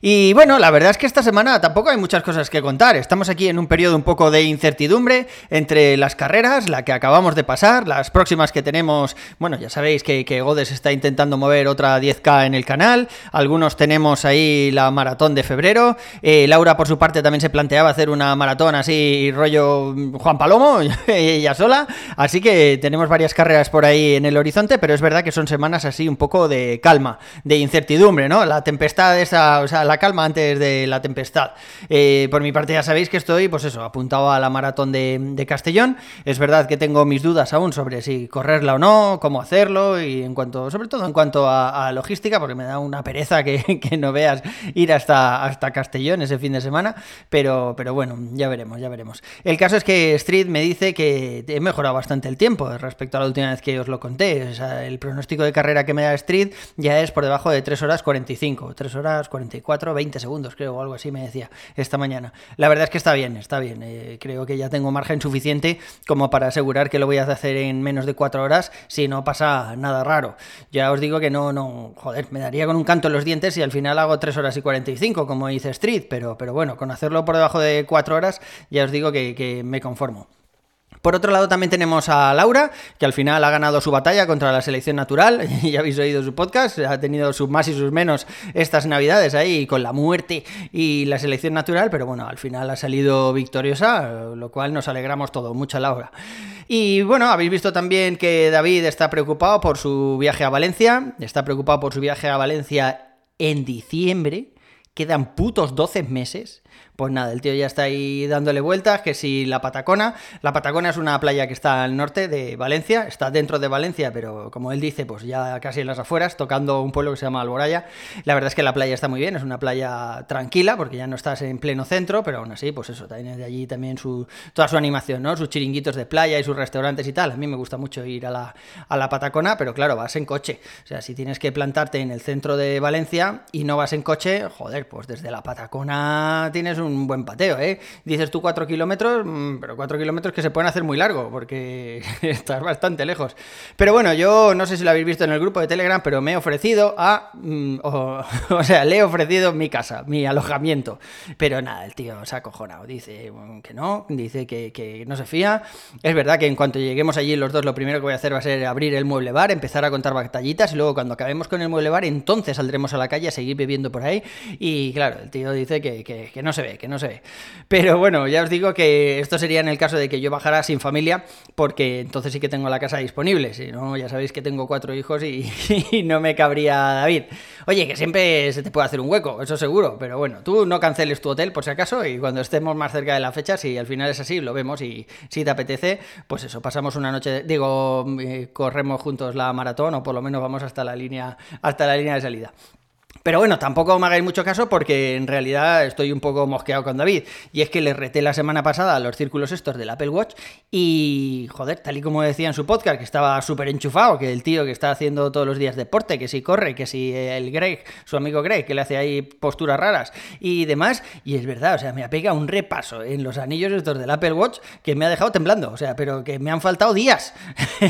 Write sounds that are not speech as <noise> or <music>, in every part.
Y bueno, la verdad es que esta semana tampoco hay muchas cosas que contar. Estamos aquí en un periodo un poco de incertidumbre entre las carreras, la que acabamos de pasar, las próximas que tenemos. Bueno, ya sabéis que, que Godes está intentando mover otra 10K en el canal. Algunos tenemos ahí la maratón de febrero. Eh, Laura, por su parte, también se planteaba hacer una maratón así, rollo Juan Palomo, <laughs> ella sola. Así que tenemos varias carreras por ahí en el horizonte, pero es verdad que son semanas así un poco de calma, de incertidumbre, ¿no? La tempestad esa, o sea, la calma antes de la tempestad. Eh, por mi parte ya sabéis que estoy, pues eso, apuntado a la maratón de, Castellón. Es verdad que tengo mis dudas aún sobre si correrla o no, cómo hacerlo y en cuanto, sobre todo en cuanto a, logística, porque me da una pereza <laughs> que, no veas ir hasta, hasta Castellón ese fin de semana, pero, pero bueno, ya veremos, ya veremos. El caso es que Street me dice que he mejorado bastante el tiempo respecto a la última vez que os lo conté. El pronóstico de carrera que me da Street ya es por debajo de 3 horas 45, 3 horas 44 20 segundos, creo, o algo así me decía esta mañana. La verdad es que está bien, está bien. Eh, creo que ya tengo margen suficiente como para asegurar que lo voy a hacer en menos de 4 horas si no pasa nada raro. Ya os digo que no, no, joder, me daría con un canto en los dientes y al final hago 3 horas y 45, como dice Street, pero, pero bueno, con hacerlo por debajo de 4 horas, ya os digo que me conformo. Por otro lado también tenemos a Laura, que al final ha ganado su batalla contra la selección natural, <laughs> ya habéis oído su podcast, ha tenido sus más y sus menos estas navidades ahí con la muerte y la selección natural, pero bueno, al final ha salido victoriosa, lo cual nos alegramos todo, mucha Laura. Y bueno, habéis visto también que David está preocupado por su viaje a Valencia, está preocupado por su viaje a Valencia en diciembre, quedan putos 12 meses. Pues nada, el tío ya está ahí dándole vueltas, que si la Patacona, la Patacona es una playa que está al norte de Valencia, está dentro de Valencia, pero como él dice, pues ya casi en las afueras, tocando un pueblo que se llama Alboraya. La verdad es que la playa está muy bien, es una playa tranquila, porque ya no estás en pleno centro, pero aún así, pues eso, tiene de allí también su, toda su animación, ¿no? Sus chiringuitos de playa y sus restaurantes y tal. A mí me gusta mucho ir a la, a la Patacona, pero claro, vas en coche. O sea, si tienes que plantarte en el centro de Valencia y no vas en coche, joder, pues desde la Patacona tienes un un buen pateo, ¿eh? Dices tú 4 kilómetros, mm, pero 4 kilómetros que se pueden hacer muy largo, porque <laughs> estás bastante lejos. Pero bueno, yo no sé si lo habéis visto en el grupo de Telegram, pero me he ofrecido a... Mm, o, <laughs> sea, le he ofrecido mi casa, mi alojamiento. Pero nada, el tío se ha acojonado. Dice que no, dice que, no se fía. Es verdad que en cuanto lleguemos allí los dos, lo primero que voy a hacer va a ser abrir el mueble bar, empezar a contar batallitas y luego cuando acabemos con el mueble bar, entonces saldremos a la calle a seguir bebiendo por ahí. Y claro, el tío dice que, que, que no se ve, que no sé. Pero bueno, ya os digo que esto sería en el caso de que yo bajara sin familia, porque entonces sí que tengo la casa disponible. Si no, ya sabéis que tengo cuatro hijos y, <laughs> y, no me cabría David. Oye, que siempre se te puede hacer un hueco, eso seguro. Pero bueno, tú no canceles tu hotel por si acaso y cuando estemos más cerca de la fecha, si al final es así, lo vemos y si te apetece, pues eso, pasamos una noche, digo, eh, corremos juntos la maratón o por lo menos vamos hasta la línea, hasta la línea de salida. Pero bueno, tampoco me hagáis mucho caso porque en realidad estoy un poco mosqueado con David. Y es que le reté la semana pasada los círculos estos del Apple Watch y, joder, tal y como decía en su podcast, que estaba súper enchufado, que el tío que está haciendo todos los días deporte, que si corre, que si el Greg, su amigo Greg, que le hace ahí posturas raras y demás. Y es verdad, o sea, me ha pegado un repaso en los anillos estos del Apple Watch que me ha dejado temblando. O sea, pero que me han faltado días.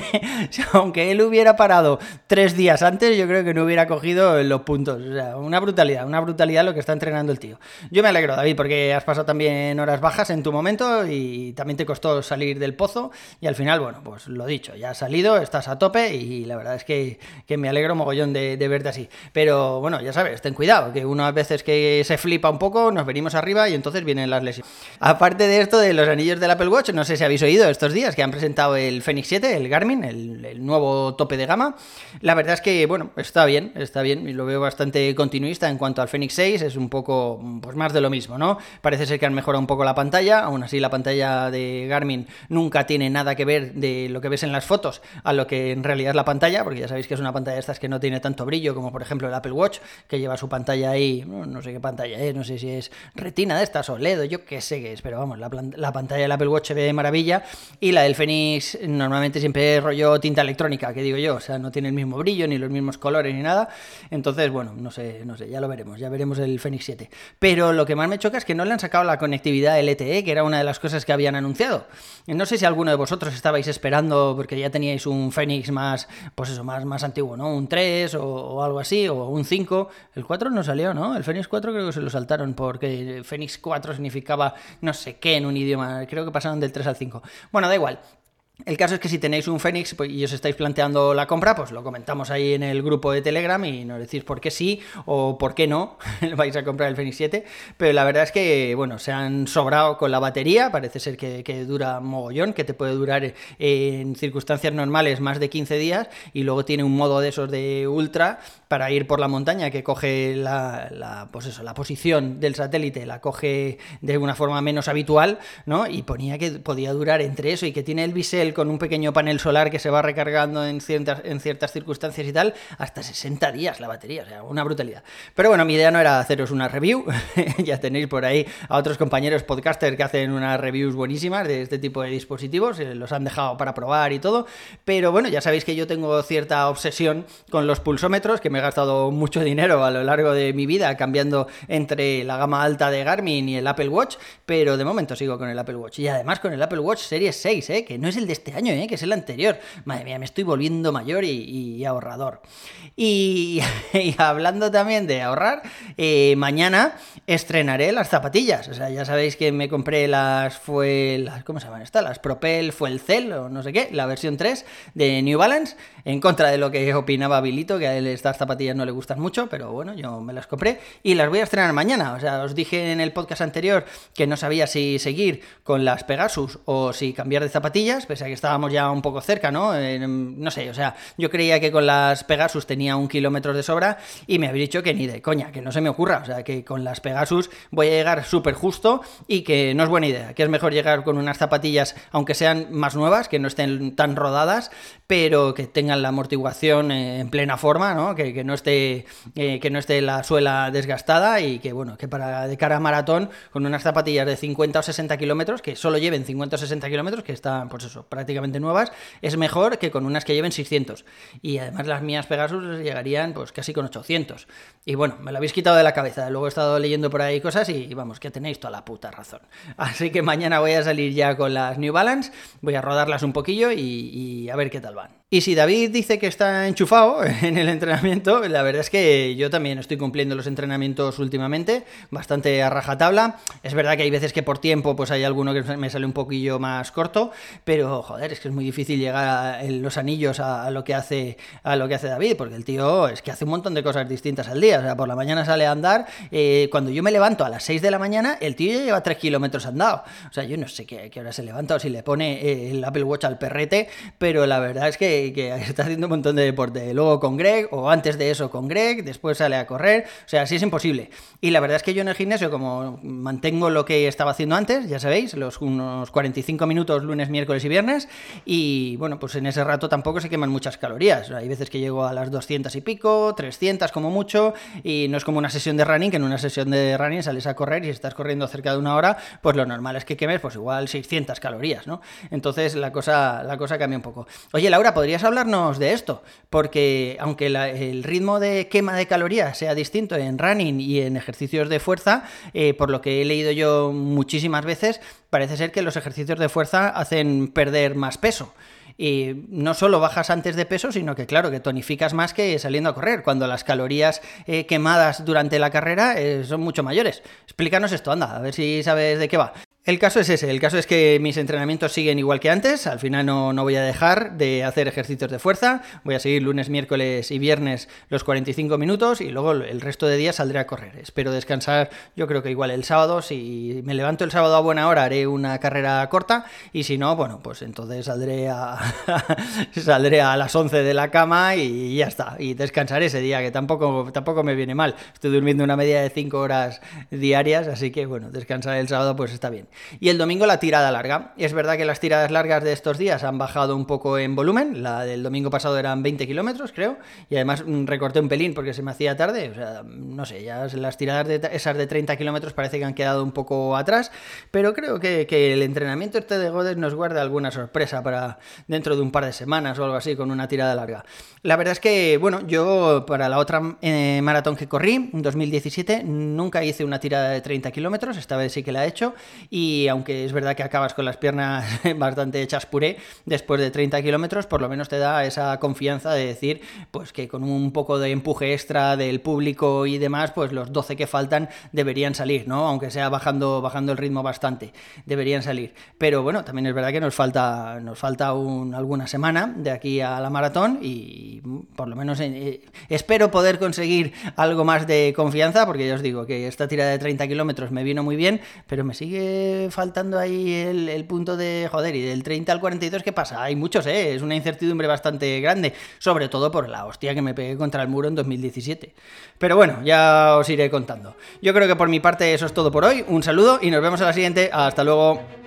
<laughs> Aunque él hubiera parado tres días antes, yo creo que no hubiera cogido los puntos. O sea, una brutalidad, una brutalidad lo que está entrenando el tío. Yo me alegro, David, porque has pasado también horas bajas en tu momento y también te costó salir del pozo y al final, bueno, pues lo dicho, ya has salido, estás a tope y la verdad es que, que me alegro mogollón de, verte así. Pero bueno, ya sabes, ten cuidado, que unas veces que se flipa un poco, nos venimos arriba y entonces vienen las lesiones. Aparte de esto de los anillos del Apple Watch, no sé si habéis oído estos días que han presentado el Fenix 7, el Garmin, el, el nuevo tope de gama. La verdad es que, bueno, está bien, está bien y lo veo bastante continuista en cuanto al Fenix 6, es un poco pues más de lo mismo, ¿no? Parece ser que han mejorado un poco la pantalla, aún así la pantalla de Garmin nunca tiene nada que ver de lo que ves en las fotos a lo que en realidad es la pantalla, porque ya sabéis que es una pantalla de estas que no tiene tanto brillo como por ejemplo el Apple Watch, que lleva su pantalla ahí, no, sé qué pantalla es, no sé si es retina de estas o LED o yo qué sé qué es, pero vamos, la, la pantalla del Apple Watch se ve de maravilla y la del Fenix normalmente siempre es rollo tinta electrónica, que digo yo, o sea, no tiene el mismo brillo ni los mismos colores ni nada, entonces bueno, no sé, no sé, ya lo veremos, ya veremos el Fenix 7. Pero lo que más me choca es que no le han sacado la conectividad LTE, que era una de las cosas que habían anunciado. No sé si alguno de vosotros estabais esperando porque ya teníais un Fenix más, pues eso, más, más antiguo, ¿no? Un 3 o, algo así, o un 5. El 4 no salió, ¿no? El Fenix 4 creo que se lo saltaron porque Fenix 4 significaba no sé qué en un idioma, creo que pasaron del 3 al 5. Bueno, da igual. El caso es que si tenéis un Fénix pues, y os estáis planteando la compra, pues lo comentamos ahí en el grupo de Telegram y nos decís por qué sí o por qué no <laughs> vais a comprar el Fénix 7. Pero la verdad es que, bueno, se han sobrado con la batería, parece ser que, dura mogollón, que te puede durar en circunstancias normales más de 15 días y luego tiene un modo de esos de ultra para ir por la montaña que coge la, pues eso, la posición del satélite, la coge de una forma menos habitual, ¿no? Y ponía que podía durar entre eso y que tiene el bisel con un pequeño panel solar que se va recargando en ciertas, en ciertas circunstancias y tal, hasta 60 días la batería, o sea, una brutalidad. Pero bueno, mi idea no era haceros una review, <laughs> ya tenéis por ahí a otros compañeros podcasters que hacen unas reviews buenísimas de este tipo de dispositivos, eh, los han dejado para probar y todo, pero bueno, ya sabéis que yo tengo cierta obsesión con los pulsómetros, que me he gastado mucho dinero a lo largo de mi vida cambiando entre la gama alta de Garmin y el Apple Watch, pero de momento sigo con el Apple Watch y además con el Apple Watch Series 6, ¿eh? que no es el de este año, ¿eh? que es el anterior. Madre mía, me estoy volviendo mayor y, ahorrador. <laughs> Y, hablando también de ahorrar, eh, mañana estrenaré las zapatillas. O sea, ya sabéis que me compré las, fue, las, ¿cómo se llaman estas? Las Propel fue el Cell o no sé qué, la versión 3 de New Balance, en contra de lo que opinaba Bilito, que a él estas zapatillas no le gustan mucho, pero bueno, yo me las compré y las voy a estrenar mañana. O sea, os dije en el podcast anterior que no sabía si seguir con las Pegasus o si cambiar de zapatillas, pese que estábamos ya un poco cerca, ¿no? no sé, o sea, yo creía que con las Pegasus tenía un kilómetro de sobra y me habéis dicho que ni de coña, que no se me ocurra, o sea, que con las Pegasus voy a llegar súper justo y que no es buena idea, que es mejor llegar con unas zapatillas, aunque sean más nuevas, que no estén tan rodadas, pero que tengan la amortiguación eh, en plena forma, ¿no? Que, no esté eh, que no esté la suela desgastada y que bueno, que para de cara a maratón con unas zapatillas de 50 o 60 kilómetros, que solo lleven 50 o 60 kilómetros, que están, pues eso, prácticamente nuevas, es mejor que con unas que lleven 600. Y además las mías Pegasus llegarían pues casi con 800. Y bueno, me lo habéis quitado de la cabeza. Luego he estado leyendo por ahí cosas y vamos, que tenéis toda la puta razón. <laughs> Así que mañana voy a salir ya con las New Balance, voy a rodarlas un poquillo y, y a ver qué tal van. Y si David dice que está enchufado <laughs> en el entrenamiento, la verdad es que yo también estoy cumpliendo los entrenamientos últimamente, bastante a rajatabla. Es verdad que hay veces que por tiempo pues hay alguno que me sale un poquillo más corto, pero joder, es que es muy difícil llegar a los anillos a, lo que hace a lo que hace David, porque el tío es que hace un montón de cosas distintas al día. O sea, por la mañana sale a andar, eh, cuando yo me levanto a las 6 de la mañana, el tío ya lleva 3 kilómetros andado. O sea, yo no sé qué, qué hora se levanta o si le pone eh, el Apple Watch al perrete, pero la verdad es que que, está haciendo un montón de deporte. Luego con Greg, o antes de eso con Greg, después sale a correr. O sea, así es imposible. Y la verdad es que yo en el gimnasio, como mantengo lo que estaba haciendo antes, ya sabéis, los unos 45 minutos lunes, miércoles y viernes, y bueno, pues en ese rato tampoco se queman muchas calorías. Hay veces que llego a las 200 y pico, 300 como mucho, y no es como una sesión de running, que en una sesión de running sales a correr y si estás corriendo cerca de una hora, pues lo normal es que quemes pues igual 600 calorías, ¿no? Entonces la cosa, la cosa cambia un poco. Oye, Laura, ¿podría podrías hablarnos de esto, porque aunque el ritmo de quema de calorías sea distinto en running y en ejercicios de fuerza, eh, por lo que he leído yo muchísimas veces, parece ser que los ejercicios de fuerza hacen perder más peso. Y no solo bajas antes de peso, sino que claro, que tonificas más que saliendo a correr, cuando las calorías eh, quemadas durante la carrera eh, son mucho mayores. Explícanos esto, anda, a ver si sabes de qué va. El caso es ese, el caso es que mis entrenamientos siguen igual que antes, al final no, no, voy a dejar de hacer ejercicios de fuerza, voy a seguir lunes, miércoles y viernes los 45 minutos y luego el resto de días saldré a correr. Espero descansar, yo creo que igual el sábado, si me levanto el sábado a buena hora haré una carrera corta y si no, bueno, pues entonces saldré a, <laughs> saldré a las 11 de la cama y ya está, y descansaré ese día, que tampoco, tampoco me viene mal. Estoy durmiendo una media de 5 horas diarias, así que bueno, descansar el sábado pues está bien. Y el domingo la tirada larga. Es verdad que las tiradas largas de estos días han bajado un poco en volumen. La del domingo pasado eran 20 kilómetros, creo. Y además mm, recorté un pelín porque se me hacía tarde. O sea, no sé, ya las tiradas de, esas de 30 kilómetros parece que han quedado un poco atrás. Pero creo que, el entrenamiento este de Godes nos guarda alguna sorpresa para dentro de un par de semanas o algo así con una tirada larga. La verdad es que, bueno, yo para la otra eh, maratón que corrí, en 2017, nunca hice una tirada de 30 kilómetros. Esta vez sí que la he hecho. Y aunque es verdad que acabas con las piernas <laughs> bastante hechas puré después de 30 kilómetros, por lo menos te da esa confianza de decir pues que con un poco de empuje extra del público y demás, pues los 12 que faltan deberían salir, ¿no? Aunque sea bajando, bajando el ritmo bastante, deberían salir. Pero bueno, también es verdad que nos falta, nos falta alguna semana de aquí a la maratón y por lo menos eh, espero poder conseguir algo más de confianza, porque ya os digo que esta tirada de 30 kilómetros me vino muy bien, pero me sigue faltando ahí el, punto de, joder, y del 30 al 42, ¿qué pasa? Hay muchos, ¿eh? Es una incertidumbre bastante grande, sobre todo por la hostia que me pegué contra el muro en 2017. Pero bueno, ya os iré contando. Yo creo que por mi parte eso es todo por hoy. Un saludo y nos vemos a la siguiente. Hasta luego.